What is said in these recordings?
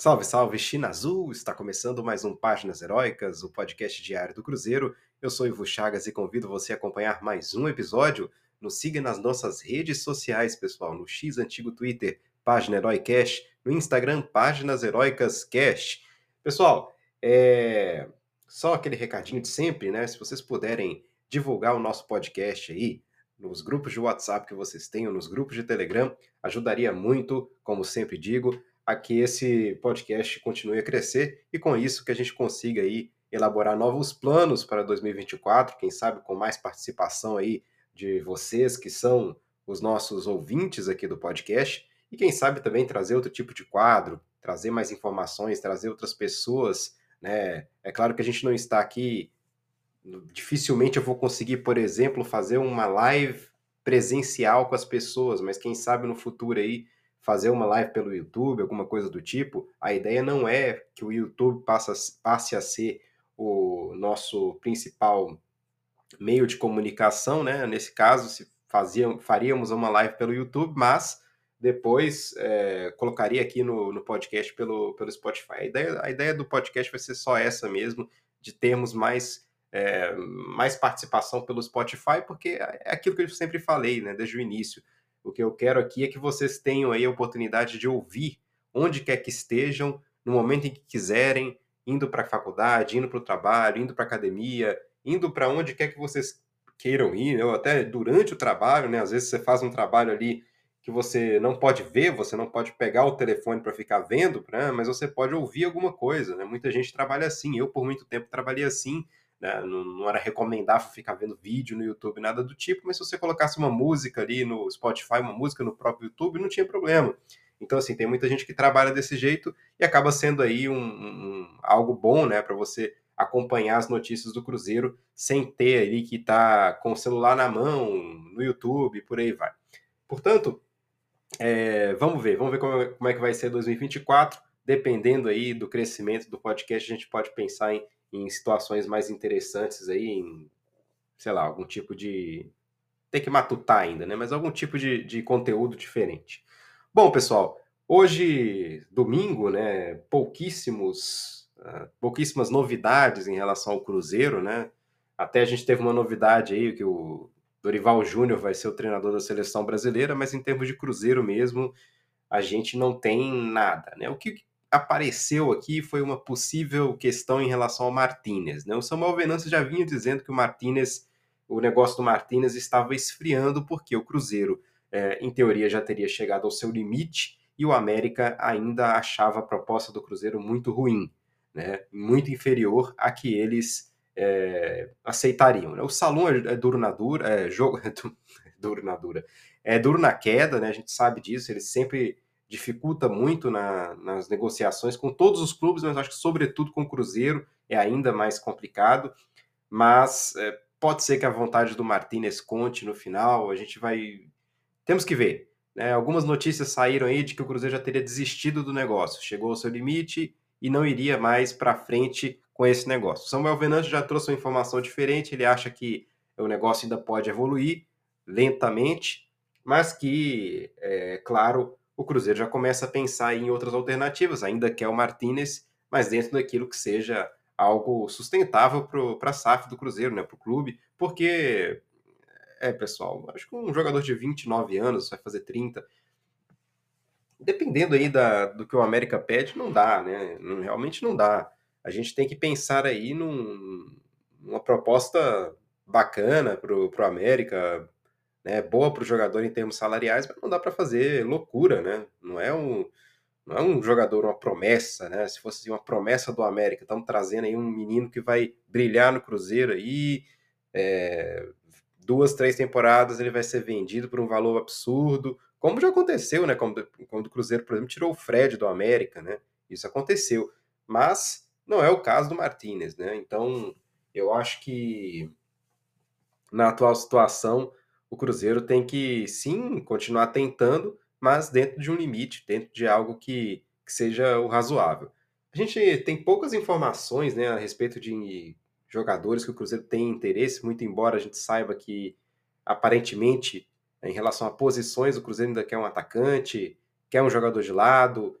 Salve, salve, China Azul! Está começando mais um Páginas Heróicas, o podcast diário do Cruzeiro. Eu sou Ivo Chagas e convido você a acompanhar mais um episódio. Nos siga nas nossas redes sociais, pessoal, no X antigo Twitter, Página Herói Cash, no Instagram, Páginas Heróicas Cash. Pessoal, é só aquele recadinho de sempre, né? Se vocês puderem divulgar o nosso podcast aí nos grupos de WhatsApp que vocês tenham, nos grupos de Telegram, ajudaria muito, como sempre digo a que esse podcast continue a crescer e com isso que a gente consiga aí elaborar novos planos para 2024, quem sabe com mais participação aí de vocês que são os nossos ouvintes aqui do podcast e quem sabe também trazer outro tipo de quadro, trazer mais informações, trazer outras pessoas, né? É claro que a gente não está aqui dificilmente eu vou conseguir, por exemplo, fazer uma live presencial com as pessoas, mas quem sabe no futuro aí fazer uma live pelo YouTube, alguma coisa do tipo, a ideia não é que o YouTube passe a, passe a ser o nosso principal meio de comunicação, né? Nesse caso, se fazia, faríamos uma live pelo YouTube, mas depois é, colocaria aqui no, no podcast pelo, pelo Spotify. A ideia, a ideia do podcast vai ser só essa mesmo, de termos mais, é, mais participação pelo Spotify, porque é aquilo que eu sempre falei, né, desde o início. O que eu quero aqui é que vocês tenham aí a oportunidade de ouvir onde quer que estejam, no momento em que quiserem, indo para a faculdade, indo para o trabalho, indo para a academia, indo para onde quer que vocês queiram ir, ou até durante o trabalho, né? Às vezes você faz um trabalho ali que você não pode ver, você não pode pegar o telefone para ficar vendo, né? mas você pode ouvir alguma coisa, né? Muita gente trabalha assim. Eu, por muito tempo, trabalhei assim né? Não, não, era recomendável ficar vendo vídeo no YouTube, nada do tipo, mas se você colocasse uma música ali no Spotify, uma música no próprio YouTube, não tinha problema. Então, assim, tem muita gente que trabalha desse jeito e acaba sendo aí um, um algo bom, né, para você acompanhar as notícias do Cruzeiro sem ter ali que tá com o celular na mão, no YouTube, por aí vai. Portanto, é, vamos ver, vamos ver como, como é que vai ser 2024. Dependendo aí do crescimento do podcast, a gente pode pensar em em situações mais interessantes aí, em, sei lá, algum tipo de. Tem que matutar ainda, né? Mas algum tipo de, de conteúdo diferente. Bom, pessoal, hoje, domingo, né? Pouquíssimos, uh, pouquíssimas novidades em relação ao Cruzeiro, né? Até a gente teve uma novidade aí que o Dorival Júnior vai ser o treinador da seleção brasileira, mas em termos de Cruzeiro mesmo, a gente não tem nada, né? O que apareceu aqui foi uma possível questão em relação ao Martinez. Né? O Samuel Venâncio já vinha dizendo que o Martinez, o negócio do Martinez estava esfriando porque o Cruzeiro, é, em teoria, já teria chegado ao seu limite e o América ainda achava a proposta do Cruzeiro muito ruim, né? muito inferior a que eles é, aceitariam. Né? O Salão é, é, duro na dura, é, jogo, é duro na dura, é duro na queda, né? a gente sabe disso, eles sempre dificulta muito na, nas negociações com todos os clubes, mas acho que sobretudo com o Cruzeiro é ainda mais complicado. Mas é, pode ser que a vontade do Martinez conte no final. A gente vai. Temos que ver. Né? Algumas notícias saíram aí de que o Cruzeiro já teria desistido do negócio, chegou ao seu limite e não iria mais para frente com esse negócio. Samuel Venâncio já trouxe uma informação diferente, ele acha que o negócio ainda pode evoluir lentamente, mas que, é claro, o Cruzeiro já começa a pensar em outras alternativas, ainda quer o Martinez, mas dentro daquilo que seja algo sustentável para a SAF do Cruzeiro, né, para o clube, porque, é, pessoal, acho que um jogador de 29 anos vai fazer 30, dependendo aí da, do que o América pede, não dá, né, não, realmente não dá. A gente tem que pensar aí num, numa proposta bacana para o América, né, boa para o jogador em termos salariais, mas não dá para fazer loucura, né? Não é um não é um jogador, uma promessa, né? Se fosse uma promessa do América, estamos trazendo aí um menino que vai brilhar no Cruzeiro aí, é, duas, três temporadas ele vai ser vendido por um valor absurdo, como já aconteceu, né? Quando, quando o Cruzeiro, por exemplo, tirou o Fred do América, né? Isso aconteceu, mas não é o caso do Martinez, né? Então, eu acho que na atual situação o Cruzeiro tem que sim continuar tentando, mas dentro de um limite, dentro de algo que, que seja o razoável. A gente tem poucas informações né, a respeito de jogadores que o Cruzeiro tem interesse, muito embora a gente saiba que aparentemente, em relação a posições, o Cruzeiro ainda quer um atacante, quer um jogador de lado.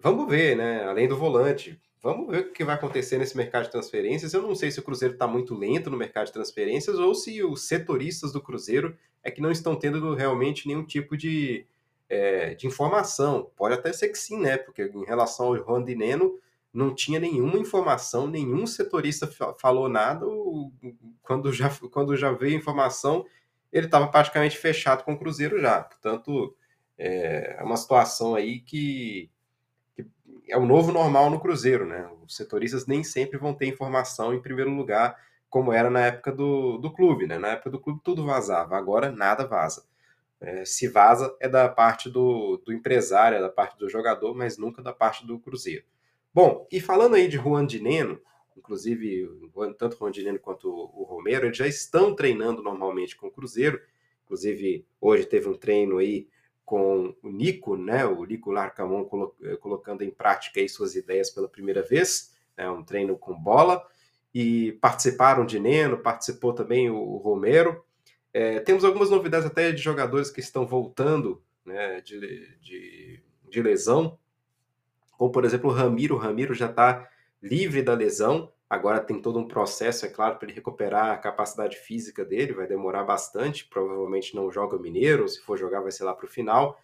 Vamos ver, né? Além do volante, vamos ver o que vai acontecer nesse mercado de transferências. Eu não sei se o Cruzeiro está muito lento no mercado de transferências ou se os setoristas do Cruzeiro é que não estão tendo realmente nenhum tipo de, é, de informação. Pode até ser que sim, né? Porque em relação ao Juan Dineno, não tinha nenhuma informação, nenhum setorista falou nada. Quando já, quando já veio informação, ele estava praticamente fechado com o Cruzeiro já. Portanto, é, é uma situação aí que, é o novo normal no Cruzeiro, né? Os setoristas nem sempre vão ter informação em primeiro lugar, como era na época do, do clube, né? Na época do clube tudo vazava, agora nada vaza. É, se vaza é da parte do, do empresário, é da parte do jogador, mas nunca da parte do Cruzeiro. Bom, e falando aí de Juan Dineno, inclusive tanto o Juan Dineno quanto o Romero, eles já estão treinando normalmente com o Cruzeiro. Inclusive, hoje teve um treino aí com o Nico, né, o Nico Larcamon colo eh, colocando em prática suas ideias pela primeira vez, né, um treino com bola, e participaram de Neno, participou também o, o Romero. É, temos algumas novidades até de jogadores que estão voltando né, de, de, de lesão, como por exemplo o Ramiro, o Ramiro já está livre da lesão, Agora tem todo um processo, é claro, para ele recuperar a capacidade física dele, vai demorar bastante, provavelmente não joga o Mineiro, se for jogar vai ser lá para o final.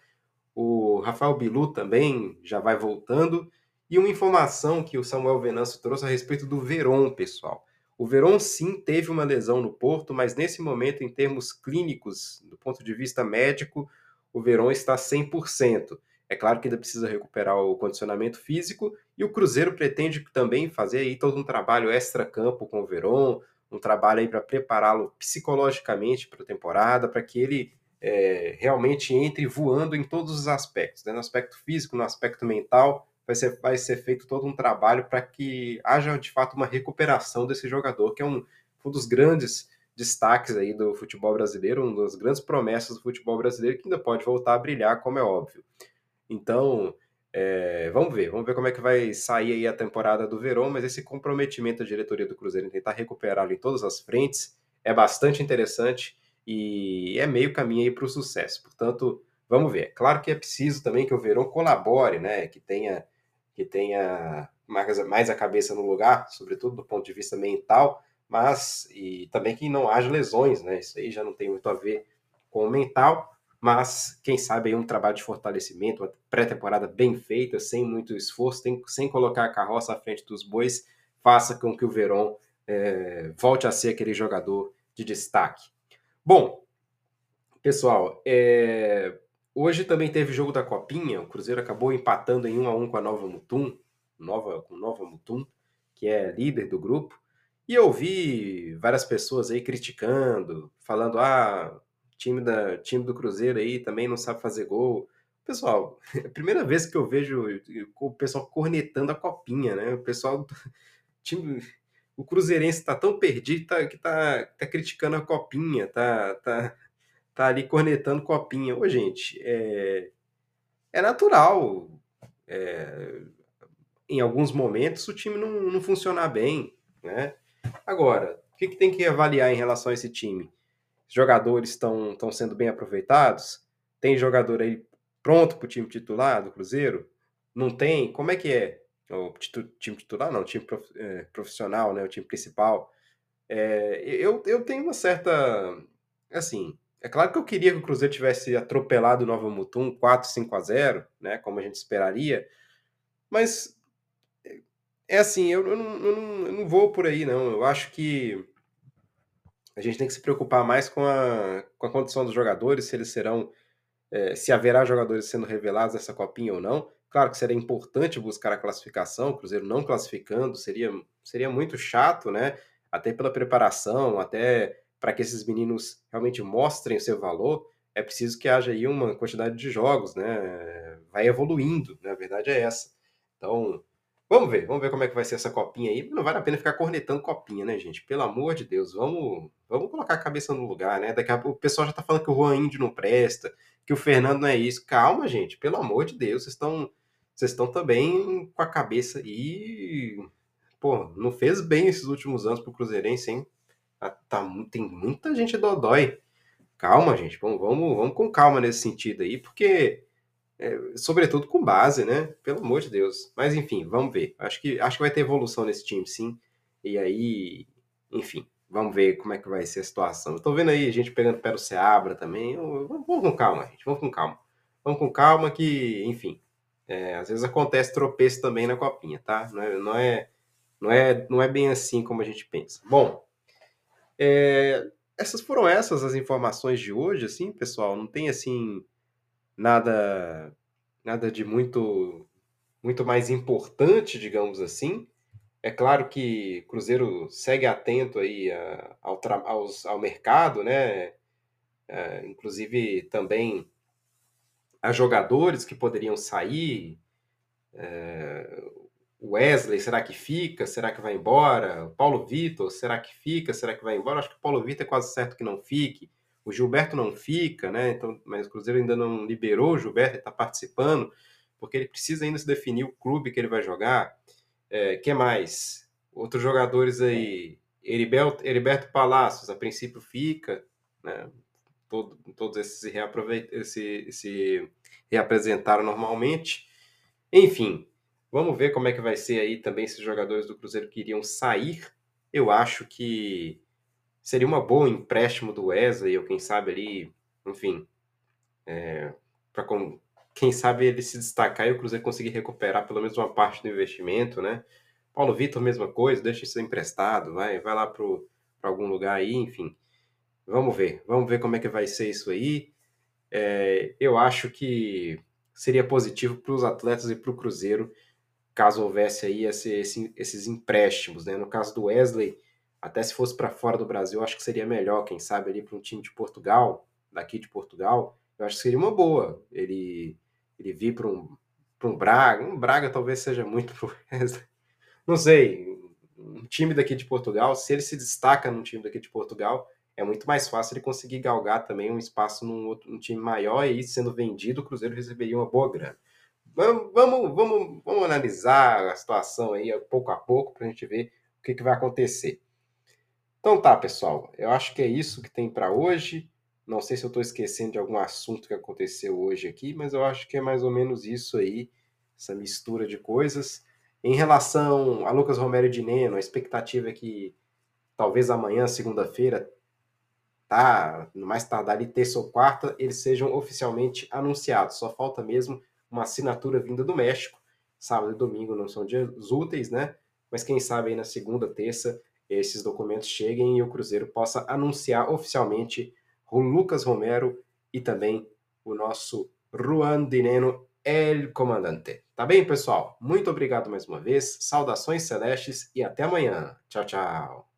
O Rafael Bilu também já vai voltando. E uma informação que o Samuel Venâncio trouxe a respeito do Veron, pessoal. O Veron sim teve uma lesão no Porto, mas nesse momento, em termos clínicos, do ponto de vista médico, o Veron está 100%. É claro que ainda precisa recuperar o condicionamento físico e o Cruzeiro pretende também fazer aí todo um trabalho extra-campo com o Veron, um trabalho aí para prepará-lo psicologicamente para a temporada, para que ele é, realmente entre voando em todos os aspectos, né? no aspecto físico, no aspecto mental, vai ser, vai ser feito todo um trabalho para que haja de fato uma recuperação desse jogador, que é um, um dos grandes destaques aí do futebol brasileiro, uma das grandes promessas do futebol brasileiro, que ainda pode voltar a brilhar, como é óbvio. Então, é, vamos ver, vamos ver como é que vai sair aí a temporada do Verão, mas esse comprometimento da diretoria do Cruzeiro em tentar recuperá-lo em todas as frentes é bastante interessante e é meio caminho aí para o sucesso. Portanto, vamos ver. Claro que é preciso também que o Verão colabore, né? Que tenha, que tenha mais, mais a cabeça no lugar, sobretudo do ponto de vista mental, mas e também que não haja lesões, né? Isso aí já não tem muito a ver com o mental, mas quem sabe aí um trabalho de fortalecimento, uma pré-temporada bem feita, sem muito esforço, tem, sem colocar a carroça à frente dos bois, faça com que o Verón é, volte a ser aquele jogador de destaque. Bom, pessoal, é, hoje também teve jogo da Copinha, o Cruzeiro acabou empatando em 1 a 1 com a Nova Mutum, Nova, com Nova Mutum, que é líder do grupo, e eu vi várias pessoas aí criticando, falando, ah, time, da, time do Cruzeiro aí também não sabe fazer gol. Pessoal, é a primeira vez que eu vejo o pessoal cornetando a copinha, né? O pessoal. Time, o Cruzeirense tá tão perdido tá, que tá, tá criticando a copinha, tá, tá, tá ali cornetando copinha. Ô, gente, é, é natural. É, em alguns momentos o time não, não funcionar bem, né? Agora, o que, que tem que avaliar em relação a esse time? Jogadores estão sendo bem aproveitados? Tem jogador aí pronto para o time titular do Cruzeiro? Não tem? Como é que é? O time titular, não, o time é, profissional, né? O time principal. É, eu, eu tenho uma certa. Assim, é claro que eu queria que o Cruzeiro tivesse atropelado o Nova Mutum 4, 5 a 0, né? Como a gente esperaria. Mas é assim, eu, eu, não, eu, não, eu não vou por aí, não. Eu acho que a gente tem que se preocupar mais com a, com a condição dos jogadores, se eles serão, é, se haverá jogadores sendo revelados nessa copinha ou não. Claro que seria importante buscar a classificação, o Cruzeiro não classificando seria, seria muito chato, né? Até pela preparação, até para que esses meninos realmente mostrem o seu valor, é preciso que haja aí uma quantidade de jogos, né? Vai evoluindo, né? a verdade é essa. Então, Vamos ver, vamos ver como é que vai ser essa copinha aí. Não vale a pena ficar cornetando copinha, né, gente? Pelo amor de Deus, vamos, vamos colocar a cabeça no lugar, né? Daqui a pouco o pessoal já tá falando que o Juan Índio não presta, que o Fernando não é isso. Calma, gente, pelo amor de Deus, vocês estão vocês estão também com a cabeça e pô, não fez bem esses últimos anos pro Cruzeirense, hein? Tá, tá tem muita gente dodói. Calma, gente, vamos, vamos, vamos com calma nesse sentido aí, porque É, sobretudo com base, né? Pelo amor de Deus. Mas enfim, vamos ver. Acho que, acho que vai ter evolução nesse time, sim. E aí, enfim, vamos ver como é que vai ser a situação. Tô vendo aí gente pegando pé do Seabra também. Vamos, vamos com calma, gente. Vamos com calma. Vamos com calma que, enfim, é, às vezes acontece tropeço também na copinha, tá? Não é, não é, não é, não é bem assim como a gente pensa. Bom, é, essas foram essas as informações de hoje, assim, pessoal. Não tem assim nada nada de muito muito mais importante, digamos assim. É claro que o Cruzeiro segue atento aí a, ao, aos, ao mercado, né? É, inclusive também a jogadores que poderiam sair. É, Wesley, será que fica? Será que vai embora? Paulo Vitor, será que fica? Será que vai embora? Acho que o Paulo Vitor é quase certo que não fique. O Gilberto não fica, né? Então, mas o Cruzeiro ainda não liberou o Gilberto, ele está participando, porque ele precisa ainda se definir o clube que ele vai jogar. É, que mais? Outros jogadores aí. Heriberto, Heriberto Palacios, a princípio fica, né? Todo, todos esses se, se, se reapresentaram normalmente. Enfim, vamos ver como é que vai ser aí também esses jogadores do Cruzeiro que iriam sair. Eu acho que seria uma boa empréstimo do Wesley, ou quem sabe ali, enfim, é, para quem sabe ele se destacar e o Cruzeiro conseguir recuperar pelo menos uma parte do investimento, né? Paulo Vitor, mesma coisa, deixa isso emprestado, vai, vai lá para algum lugar aí, enfim. Vamos ver, vamos ver como é que vai ser isso aí. É, eu acho que seria positivo para os atletas e para o Cruzeiro, caso houvesse aí esse, esse, esses empréstimos, né? No caso do Wesley, até se fosse para fora do Brasil, acho que seria melhor, quem sabe, ali para um time de Portugal, daqui de Portugal, eu acho que seria uma boa ele, ele vir para um, um Braga. Um Braga talvez seja muito pro Não sei, um time daqui de Portugal, se ele se destaca num time daqui de Portugal, é muito mais fácil ele conseguir galgar também um espaço num outro um time maior e sendo vendido, o Cruzeiro receberia uma boa grana. Vamos, vamos, vamos, vamos analisar a situação aí pouco a pouco para a gente ver o que, que vai acontecer. Então tá, pessoal, eu acho que é isso que tem para hoje. Não sei se eu estou esquecendo de algum assunto que aconteceu hoje aqui, mas eu acho que é mais ou menos isso aí, essa mistura de coisas. Em relação a Lucas Romero de Neno, a expectativa é que talvez amanhã, segunda-feira, tá, no mais tardar ali terça ou quarta, eles sejam oficialmente anunciados. Só falta mesmo uma assinatura vinda do México. Sábado e domingo não são dias úteis, né? Mas quem sabe aí na segunda, terça, esses documentos cheguem e o Cruzeiro possa anunciar oficialmente o Lucas Romero e também o nosso Juan Dineno, El Comandante. Tá bem, pessoal? Muito obrigado mais uma vez, saudações celestes e até amanhã. Tchau, tchau.